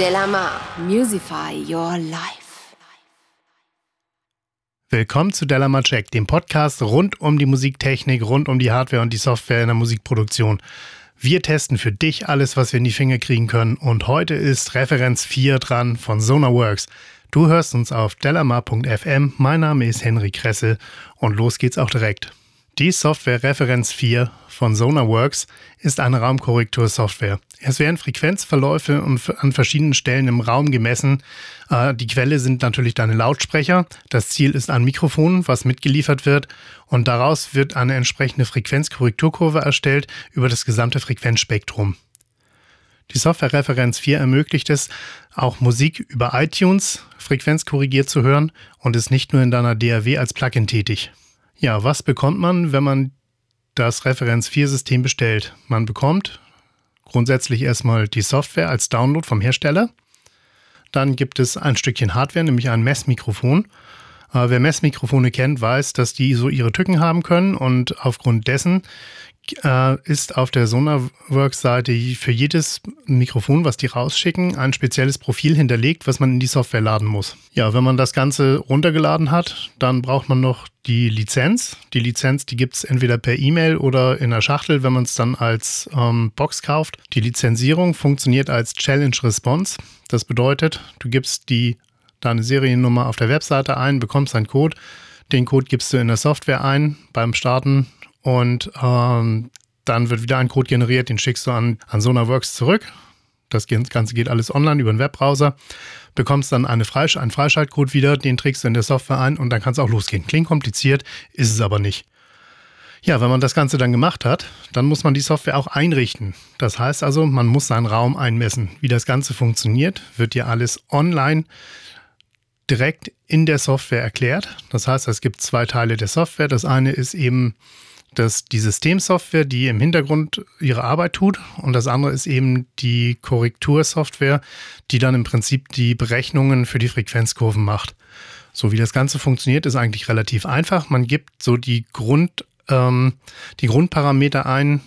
Delamar, Musify Your Life. Willkommen zu Delamar Check, dem Podcast rund um die Musiktechnik, rund um die Hardware und die Software in der Musikproduktion. Wir testen für dich alles, was wir in die Finger kriegen können und heute ist Referenz 4 dran von Sonarworks. Du hörst uns auf delamar.fm. Mein Name ist Henry Kresse und los geht's auch direkt. Die Software Referenz 4 von Sonarworks ist eine Raumkorrektursoftware. Es werden Frequenzverläufe an verschiedenen Stellen im Raum gemessen. Äh, die Quelle sind natürlich deine Lautsprecher. Das Ziel ist ein Mikrofon, was mitgeliefert wird. Und daraus wird eine entsprechende Frequenzkorrekturkurve erstellt über das gesamte Frequenzspektrum. Die Software Referenz 4 ermöglicht es, auch Musik über iTunes frequenzkorrigiert zu hören und ist nicht nur in deiner DAW als Plugin tätig. Ja, was bekommt man, wenn man das Referenz 4 System bestellt? Man bekommt grundsätzlich erstmal die Software als Download vom Hersteller. Dann gibt es ein Stückchen Hardware, nämlich ein Messmikrofon. Äh, wer Messmikrofone kennt, weiß, dass die so ihre Tücken haben können und aufgrund dessen ist auf der Sonarworks-Seite für jedes Mikrofon, was die rausschicken, ein spezielles Profil hinterlegt, was man in die Software laden muss. Ja, wenn man das Ganze runtergeladen hat, dann braucht man noch die Lizenz. Die Lizenz, die gibt es entweder per E-Mail oder in der Schachtel, wenn man es dann als ähm, Box kauft. Die Lizenzierung funktioniert als Challenge Response. Das bedeutet, du gibst die deine Seriennummer auf der Webseite ein, bekommst einen Code. Den Code gibst du in der Software ein beim Starten und ähm, dann wird wieder ein Code generiert, den schickst du an, an SonarWorks zurück. Das Ganze geht alles online über den Webbrowser. Bekommst dann eine Freisch einen Freischaltcode wieder, den trägst du in der Software ein und dann kann es auch losgehen. Klingt kompliziert, ist es aber nicht. Ja, wenn man das Ganze dann gemacht hat, dann muss man die Software auch einrichten. Das heißt also, man muss seinen Raum einmessen. Wie das Ganze funktioniert, wird dir alles online direkt in der Software erklärt. Das heißt, es gibt zwei Teile der Software. Das eine ist eben dass die Systemsoftware, die im Hintergrund ihre Arbeit tut, und das andere ist eben die Korrektursoftware, die dann im Prinzip die Berechnungen für die Frequenzkurven macht. So wie das Ganze funktioniert, ist eigentlich relativ einfach. Man gibt so die Grund, ähm, die Grundparameter ein,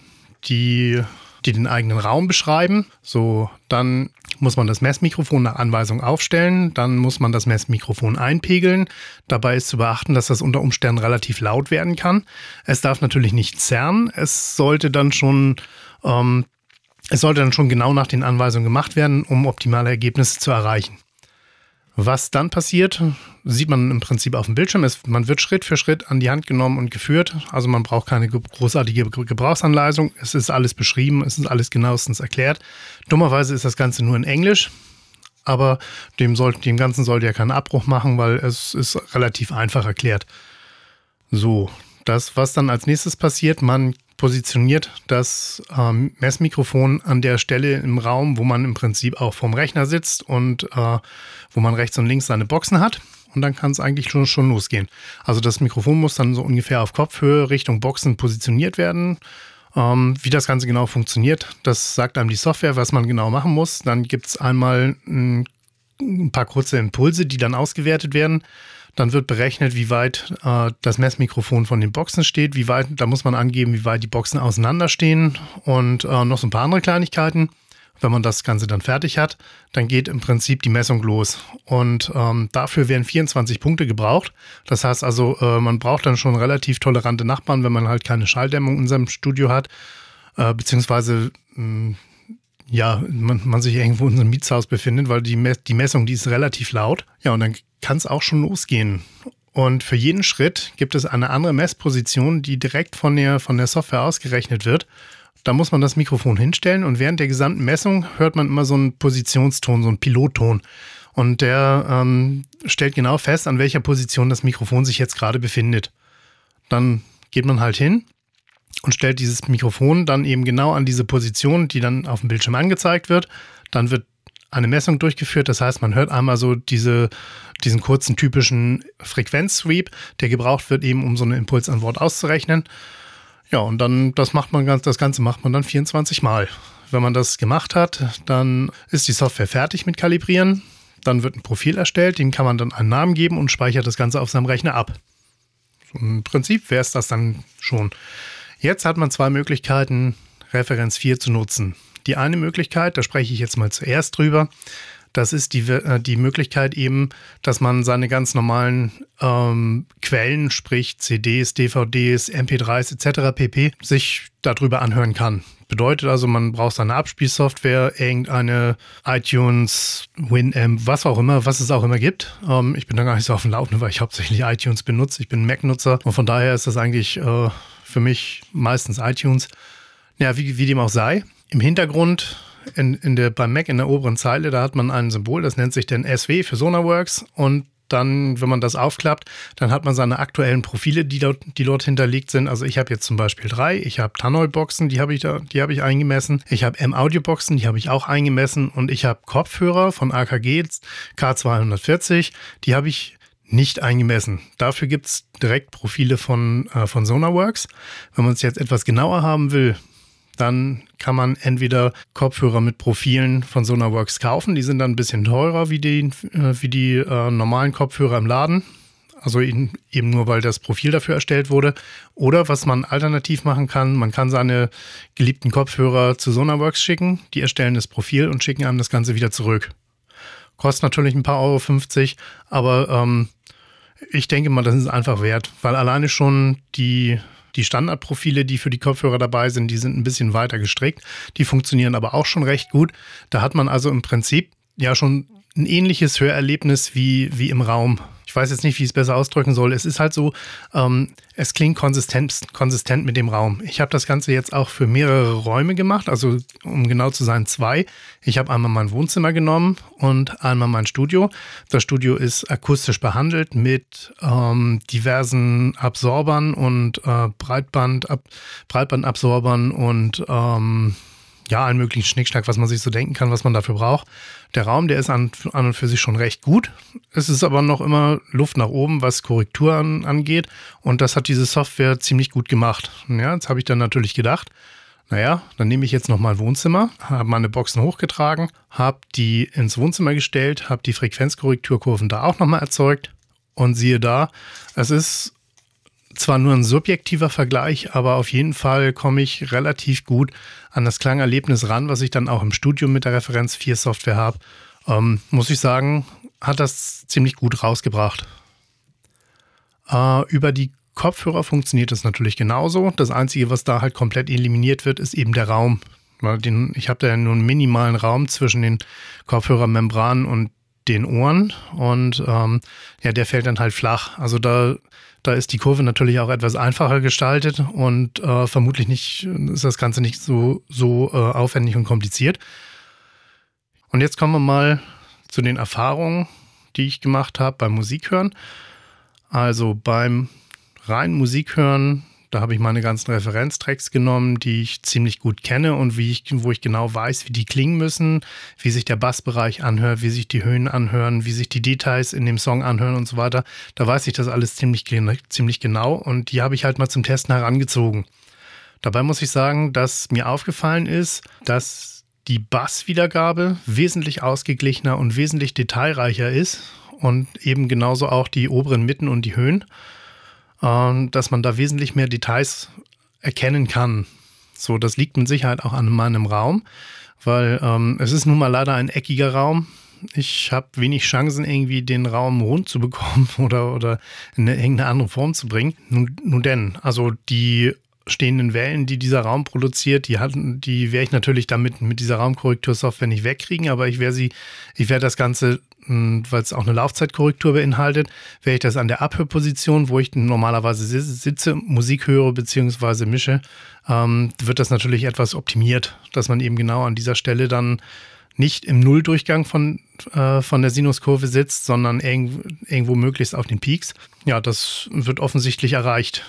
die die den eigenen Raum beschreiben. So, dann muss man das Messmikrofon nach Anweisung aufstellen, dann muss man das Messmikrofon einpegeln. Dabei ist zu beachten, dass das unter Umständen relativ laut werden kann. Es darf natürlich nicht zerren. Es sollte dann schon ähm, es sollte dann schon genau nach den Anweisungen gemacht werden, um optimale Ergebnisse zu erreichen. Was dann passiert, sieht man im Prinzip auf dem Bildschirm. Es, man wird Schritt für Schritt an die Hand genommen und geführt. Also man braucht keine großartige Gebrauchsanleitung. Es ist alles beschrieben, es ist alles genauestens erklärt. Dummerweise ist das Ganze nur in Englisch. Aber dem, soll, dem Ganzen sollte ja keinen Abbruch machen, weil es ist relativ einfach erklärt. So, das, was dann als nächstes passiert, man positioniert das ähm, Messmikrofon an der Stelle im Raum, wo man im Prinzip auch vom Rechner sitzt und äh, wo man rechts und links seine Boxen hat. Und dann kann es eigentlich schon, schon losgehen. Also das Mikrofon muss dann so ungefähr auf Kopfhöhe Richtung Boxen positioniert werden. Ähm, wie das Ganze genau funktioniert, das sagt einem die Software, was man genau machen muss. Dann gibt es einmal ein, ein paar kurze Impulse, die dann ausgewertet werden. Dann wird berechnet, wie weit äh, das Messmikrofon von den Boxen steht, wie weit, da muss man angeben, wie weit die Boxen auseinanderstehen und äh, noch so ein paar andere Kleinigkeiten. Wenn man das Ganze dann fertig hat, dann geht im Prinzip die Messung los. Und ähm, dafür werden 24 Punkte gebraucht. Das heißt also, äh, man braucht dann schon relativ tolerante Nachbarn, wenn man halt keine Schalldämmung in seinem Studio hat, äh, beziehungsweise mh, hm, ja, man, man, sich irgendwo in einem Mietshaus befindet, weil die, die Messung, die ist relativ laut. Ja, und dann kann es auch schon losgehen. Und für jeden Schritt gibt es eine andere Messposition, die direkt von der, von der Software ausgerechnet wird. Da muss man das Mikrofon hinstellen und während der gesamten Messung hört man immer so einen Positionston, so einen Pilotton. Und der ähm, stellt genau fest, an welcher Position das Mikrofon sich jetzt gerade befindet. Dann geht man halt hin und stellt dieses Mikrofon dann eben genau an diese Position, die dann auf dem Bildschirm angezeigt wird. Dann wird eine Messung durchgeführt. Das heißt, man hört einmal so diese, diesen kurzen typischen Frequenzsweep, der gebraucht wird, eben um so eine Impulsantwort auszurechnen. Ja, und dann, das macht man ganz, das Ganze macht man dann 24 Mal. Wenn man das gemacht hat, dann ist die Software fertig mit Kalibrieren. Dann wird ein Profil erstellt, dem kann man dann einen Namen geben und speichert das Ganze auf seinem Rechner ab. Im Prinzip wäre es das dann schon. Jetzt hat man zwei Möglichkeiten, Referenz 4 zu nutzen. Die eine Möglichkeit, da spreche ich jetzt mal zuerst drüber, Das ist die, äh, die Möglichkeit eben, dass man seine ganz normalen ähm, Quellen, sprich CDs, DVDs, MP3s etc. pp. sich darüber anhören kann. Bedeutet also, man braucht seine Abspielsoftware, irgendeine iTunes, Winamp, was auch immer, was es auch immer gibt. Ähm, ich bin da gar nicht so auf dem Laufenden, weil ich hauptsächlich iTunes benutze. Ich bin Mac-Nutzer und von daher ist das eigentlich äh, für mich meistens iTunes. Ja, wie, wie dem auch sei. Im Hintergrund in, in der, beim Mac in der oberen Zeile, da hat man ein Symbol, das nennt sich denn SW für Sonarworks und dann, wenn man das aufklappt, dann hat man seine aktuellen Profile, die dort, die dort hinterlegt sind. Also ich habe jetzt zum Beispiel drei. Ich habe Tannoy-Boxen, die habe ich, da, hab ich eingemessen. Ich habe M-Audio-Boxen, die habe ich auch eingemessen. Und ich habe Kopfhörer von AKG K240, die habe ich nicht eingemessen. Dafür gibt es direkt Profile von, äh, von Sonarworks. Wenn man es jetzt etwas genauer haben will, dann kann man entweder Kopfhörer mit Profilen von Sonarworks kaufen. Die sind dann ein bisschen teurer wie die, äh, wie die äh, normalen Kopfhörer im Laden. Also eben nur, weil das Profil dafür erstellt wurde. Oder was man alternativ machen kann, man kann seine geliebten Kopfhörer zu Sonarworks schicken. Die erstellen das Profil und schicken einem das Ganze wieder zurück. Kostet natürlich ein paar Euro 50, aber ähm, ich denke mal, das ist einfach wert, weil alleine schon die die Standardprofile, die für die Kopfhörer dabei sind, die sind ein bisschen weiter gestrickt. Die funktionieren aber auch schon recht gut. Da hat man also im Prinzip ja schon ein ähnliches Hörerlebnis wie, wie im Raum ich weiß jetzt nicht, wie ich es besser ausdrücken soll. Es ist halt so, ähm, es klingt konsistent, konsistent mit dem Raum. Ich habe das Ganze jetzt auch für mehrere Räume gemacht, also um genau zu sein, zwei. Ich habe einmal mein Wohnzimmer genommen und einmal mein Studio. Das Studio ist akustisch behandelt mit ähm, diversen Absorbern und äh, Breitband, Ab Breitbandabsorbern und ähm, ja, allen möglichen Schnickschnack, was man sich so denken kann, was man dafür braucht. Der Raum, der ist an, an und für sich schon recht gut. Es ist aber noch immer Luft nach oben, was Korrekturen angeht. Und das hat diese Software ziemlich gut gemacht. Ja, jetzt habe ich dann natürlich gedacht, naja, dann nehme ich jetzt nochmal Wohnzimmer, habe meine Boxen hochgetragen, habe die ins Wohnzimmer gestellt, habe die Frequenzkorrekturkurven da auch nochmal erzeugt und siehe da, es ist zwar nur ein subjektiver Vergleich, aber auf jeden Fall komme ich relativ gut an das Klangerlebnis ran, was ich dann auch im Studio mit der Referenz 4 Software habe. Ähm, muss ich sagen, hat das ziemlich gut rausgebracht. Äh, über die Kopfhörer funktioniert es natürlich genauso. Das Einzige, was da halt komplett eliminiert wird, ist eben der Raum. Ich habe da ja nur einen minimalen Raum zwischen den Kopfhörermembranen und den Ohren und ähm, ja, der fällt dann halt flach. Also da da ist die Kurve natürlich auch etwas einfacher gestaltet und äh, vermutlich nicht, ist das Ganze nicht so, so äh, aufwendig und kompliziert. Und jetzt kommen wir mal zu den Erfahrungen, die ich gemacht habe beim Musikhören. Also beim reinen Musikhören da habe ich meine ganzen Referenztracks genommen, die ich ziemlich gut kenne und wie ich, wo ich genau weiß, wie die klingen müssen, wie sich der Bassbereich anhört, wie sich die Höhen anhören, wie sich die Details in dem Song anhören und so weiter. Da weiß ich das alles ziemlich, ziemlich genau und die habe ich halt mal zum Testen herangezogen. Dabei muss ich sagen, dass mir aufgefallen ist, dass die Basswiedergabe wesentlich ausgeglichener und wesentlich detailreicher ist und eben genauso auch die oberen Mitten und die Höhen dass man da wesentlich mehr Details erkennen kann. So, das liegt mit Sicherheit auch an meinem Raum, weil ähm, es ist nun mal leider ein eckiger Raum. Ich habe wenig Chancen, irgendwie den Raum rund zu bekommen oder, oder in eine, irgendeine andere Form zu bringen. Nun, nun denn, also die stehenden Wellen, die dieser Raum produziert, die hatten, die werde ich natürlich damit mit dieser Raumkorrektursoftware nicht wegkriegen, aber ich werde sie, ich werde das Ganze, hm, weil es auch eine Laufzeitkorrektur beinhaltet, werde ich das an der Abhörposition, wo ich normalerweise sitze, Musik höre bzw. mische, ähm, wird das natürlich etwas optimiert, dass man eben genau an dieser Stelle dann nicht im Nulldurchgang von, äh, von der Sinuskurve sitzt, sondern irgendwo, irgendwo möglichst auf den Peaks. Ja, das wird offensichtlich erreicht.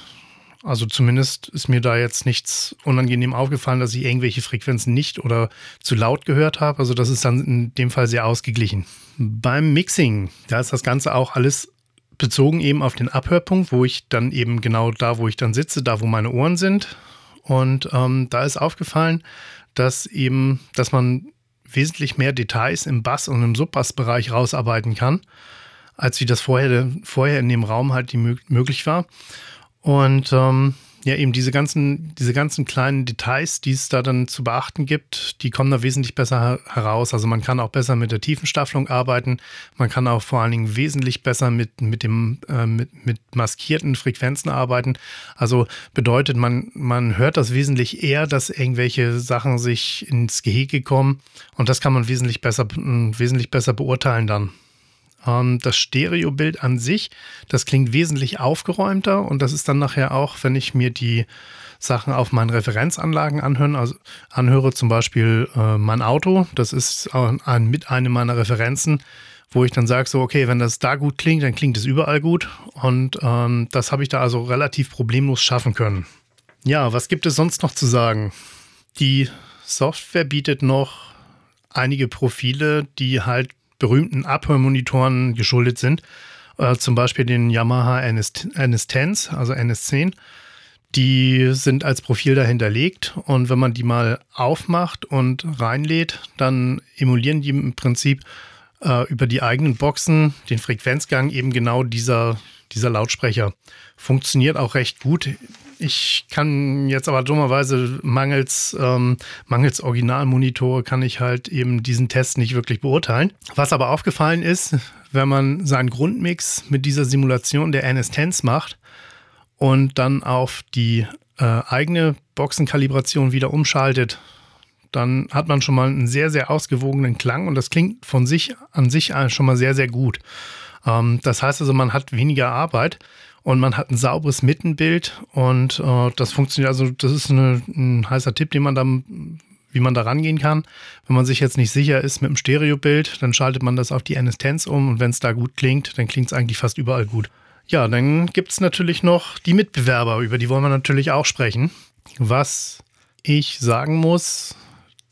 Also zumindest ist mir da jetzt nichts unangenehm aufgefallen, dass ich irgendwelche Frequenzen nicht oder zu laut gehört habe. Also das ist dann in dem Fall sehr ausgeglichen. Beim Mixing, da ist das Ganze auch alles bezogen eben auf den Abhörpunkt, wo ich dann eben genau da, wo ich dann sitze, da, wo meine Ohren sind. Und ähm, da ist aufgefallen, dass eben, dass man wesentlich mehr Details im Bass- und im Subbassbereich rausarbeiten kann, als wie das vorher, vorher in dem Raum halt die, möglich war. Und ähm, ja, eben diese ganzen, diese ganzen kleinen Details, die es da dann zu beachten gibt, die kommen da wesentlich besser heraus. Also man kann auch besser mit der Tiefenstaffelung arbeiten. Man kann auch vor allen Dingen wesentlich besser mit, mit, dem, äh, mit, mit maskierten Frequenzen arbeiten. Also bedeutet, man, man hört das wesentlich eher, dass irgendwelche Sachen sich ins Gehege kommen. Und das kann man wesentlich besser, wesentlich besser beurteilen dann. Ähm, das Stereobild an sich, das klingt wesentlich aufgeräumter und das ist dann nachher auch, wenn ich mir die Sachen auf meinen Referenzanlagen anhören, also anhöre, zum Beispiel äh, mein Auto, das ist ein, mit einem meiner Referenzen, wo ich dann sage, so, okay, wenn das da gut klingt, dann klingt es überall gut. Und ähm, das habe ich da also relativ problemlos schaffen können. Ja, was gibt es sonst noch zu sagen? Die Software bietet noch einige Profile, die halt berühmten Abhörmonitoren geschuldet sind. Äh, zum Beispiel den Yamaha NS, NS10s, also NS10. Die sind als Profil dahinterlegt und wenn man die mal aufmacht und reinlädt, dann emulieren die im Prinzip äh, über die eigenen Boxen den Frequenzgang eben genau dieser, dieser Lautsprecher. Funktioniert auch recht gut. Ich kann jetzt aber dummerweise mangels, ähm, mangels Originalmonitore kann ich halt eben diesen Test nicht wirklich beurteilen. Was aber aufgefallen ist, wenn man seinen Grundmix mit dieser Simulation der NS10s macht und dann auf die äh, eigene Boxenkalibration wieder umschaltet, dann hat man schon mal einen sehr, sehr ausgewogenen Klang und das klingt von sich an sich schon mal sehr, sehr gut. Ähm, das heißt also, man hat weniger Arbeit und man hat ein sauberes Mittenbild und äh, das funktioniert. Also, das ist eine, ein heißer Tipp, den man dann wie man da rangehen kann. Wenn man sich jetzt nicht sicher ist mit dem Stereobild, dann schaltet man das auf die NS10s um und wenn es da gut klingt, dann klingt es eigentlich fast überall gut. Ja, dann gibt es natürlich noch die Mitbewerber, über die wollen wir natürlich auch sprechen. Was ich sagen muss,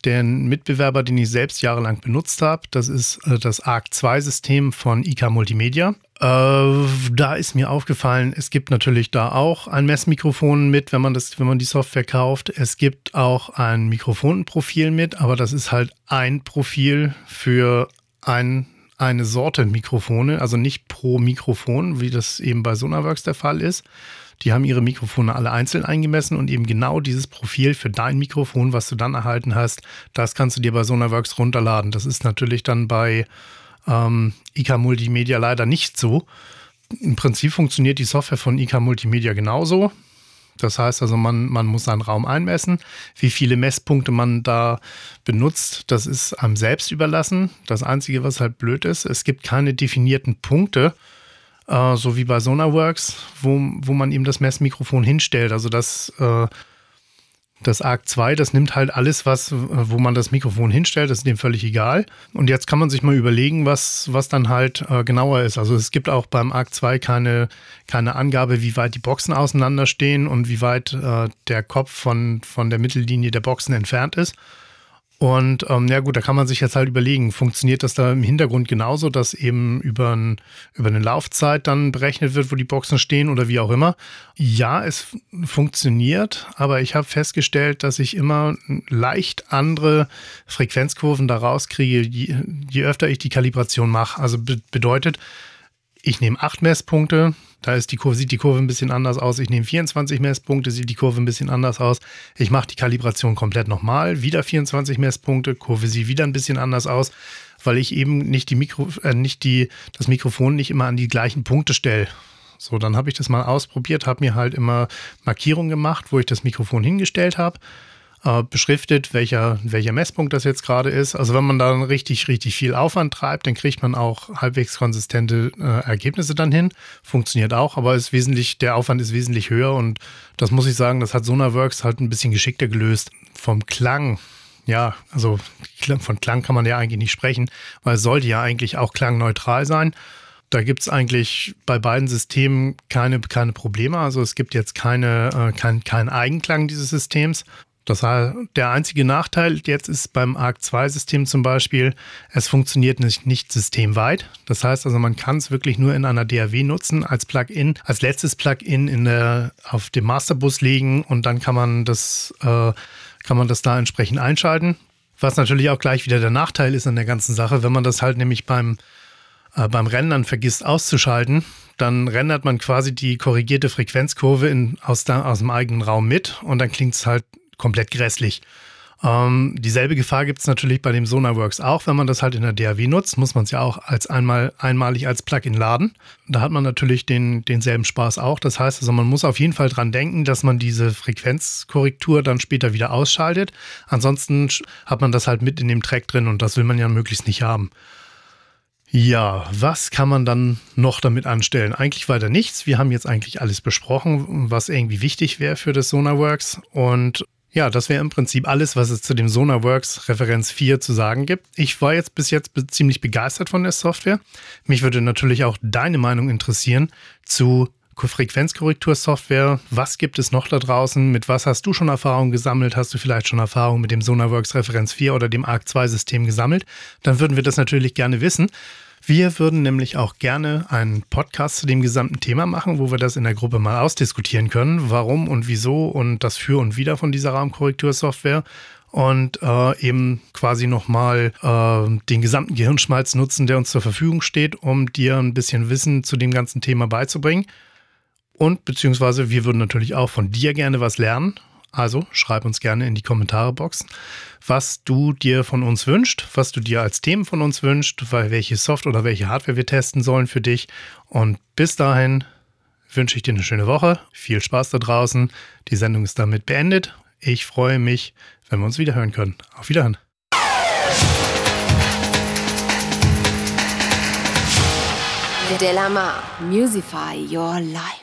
der Mitbewerber, den ich selbst jahrelang benutzt habe, das ist äh, das ARC2-System von IK Multimedia. Äh, da ist mir aufgefallen, es gibt natürlich da auch ein Messmikrofon mit, wenn man das, wenn man die Software kauft. Es gibt auch ein Mikrofonprofil mit, aber das ist halt ein Profil für ein, eine Sorte Mikrofone, also nicht pro Mikrofon, wie das eben bei Sonarworks der Fall ist. Die haben ihre Mikrofone alle einzeln eingemessen und eben genau dieses Profil für dein Mikrofon, was du dann erhalten hast, das kannst du dir bei Sonarworks runterladen. Das ist natürlich dann bei ähm, IK Multimedia leider nicht so. Im Prinzip funktioniert die Software von IK Multimedia genauso. Das heißt also, man, man muss seinen Raum einmessen. Wie viele Messpunkte man da benutzt, das ist einem selbst überlassen. Das Einzige, was halt blöd ist, es gibt keine definierten Punkte, äh, so wie bei Sonarworks, wo, wo man eben das Messmikrofon hinstellt. Also das, äh, das Arc 2, das nimmt halt alles, was, wo man das Mikrofon hinstellt, das ist dem völlig egal. Und jetzt kann man sich mal überlegen, was, was dann halt äh, genauer ist. Also es gibt auch beim Arc 2 keine, keine Angabe, wie weit die Boxen auseinanderstehen und wie weit äh, der Kopf von, von der Mittellinie der Boxen entfernt ist. Und ähm, ja gut, da kann man sich jetzt halt überlegen, funktioniert das da im Hintergrund genauso, dass eben über, ein, über eine Laufzeit dann berechnet wird, wo die Boxen stehen oder wie auch immer? Ja, es funktioniert, aber ich habe festgestellt, dass ich immer leicht andere Frequenzkurven daraus kriege, je, je öfter ich die Kalibration mache. Also be bedeutet, ich nehme acht Messpunkte, da ist die Kurve, sieht die Kurve ein bisschen anders aus. Ich nehme 24 Messpunkte, sieht die Kurve ein bisschen anders aus. Ich mache die Kalibration komplett nochmal, wieder 24 Messpunkte, Kurve sieht wieder ein bisschen anders aus, weil ich eben nicht die Mikro, äh, nicht die, das Mikrofon nicht immer an die gleichen Punkte stelle. So, dann habe ich das mal ausprobiert, habe mir halt immer Markierungen gemacht, wo ich das Mikrofon hingestellt habe äh, beschriftet, welcher, welcher Messpunkt das jetzt gerade ist. Also wenn man dann richtig, richtig viel Aufwand treibt, dann kriegt man auch halbwegs konsistente äh, Ergebnisse dann hin. Funktioniert auch, aber ist wesentlich, der Aufwand ist wesentlich höher und das muss ich sagen, das hat Sonarworks halt ein bisschen geschickter gelöst. Vom Klang ja, also von Klang kann man ja eigentlich nicht sprechen, weil es sollte ja eigentlich auch klangneutral sein. Da gibt es eigentlich bei beiden Systemen keine, keine Probleme. Also es gibt jetzt keine, äh, kein, keinen Eigenklang dieses Systems. Das heißt, der einzige Nachteil jetzt ist beim ARC2-System zum Beispiel, es funktioniert nicht, nicht systemweit. Das heißt also, man kann es wirklich nur in einer DAW nutzen als Plugin, als letztes Plugin in der, auf dem Masterbus legen und dann kann man das, äh, kann man das da entsprechend einschalten. Was natürlich auch gleich wieder der Nachteil ist an der ganzen Sache, wenn man das halt nämlich beim äh, beim Rendern vergisst auszuschalten, dann rendert man quasi die korrigierte Frequenzkurve in, aus, da, aus dem eigenen Raum mit und dann klingt es halt komplett grässlich. Ähm, dieselbe Gefahr gibt es natürlich bei dem Sonarworks auch. Wenn man das halt in der DAW nutzt, muss man es ja auch als einmal, einmalig als Plugin laden. Da hat man natürlich den, denselben Spaß auch. Das heißt also, man muss auf jeden Fall dran denken, dass man diese Frequenzkorrektur dann später wieder ausschaltet. Ansonsten hat man das halt mit in dem Track drin und das will man ja möglichst nicht haben. Ja, was kann man dann noch damit anstellen? Eigentlich weiter nichts. Wir haben jetzt eigentlich alles besprochen, was irgendwie wichtig wäre für das Sonarworks. Und ja, das wäre im Prinzip alles, was es zu dem SonarWorks Referenz 4 zu sagen gibt. Ich war jetzt bis jetzt ziemlich begeistert von der Software. Mich würde natürlich auch deine Meinung interessieren zu Frequenzkorrektursoftware. Was gibt es noch da draußen? Mit was hast du schon Erfahrung gesammelt? Hast du vielleicht schon Erfahrung mit dem SonarWorks Referenz 4 oder dem ARC 2 System gesammelt? Dann würden wir das natürlich gerne wissen. Wir würden nämlich auch gerne einen Podcast zu dem gesamten Thema machen, wo wir das in der Gruppe mal ausdiskutieren können, warum und wieso und das Für und Wider von dieser Rahmenkorrektursoftware und äh, eben quasi nochmal äh, den gesamten Gehirnschmalz nutzen, der uns zur Verfügung steht, um dir ein bisschen Wissen zu dem ganzen Thema beizubringen. Und beziehungsweise wir würden natürlich auch von dir gerne was lernen also schreib uns gerne in die Kommentarebox, was du dir von uns wünschst, was du dir als Themen von uns wünschst, weil welche Soft oder welche Hardware wir testen sollen für dich. Und bis dahin wünsche ich dir eine schöne Woche. Viel Spaß da draußen. Die Sendung ist damit beendet. Ich freue mich, wenn wir uns wieder hören können. Auf Wiederhören. Delamar, Musify Your Life.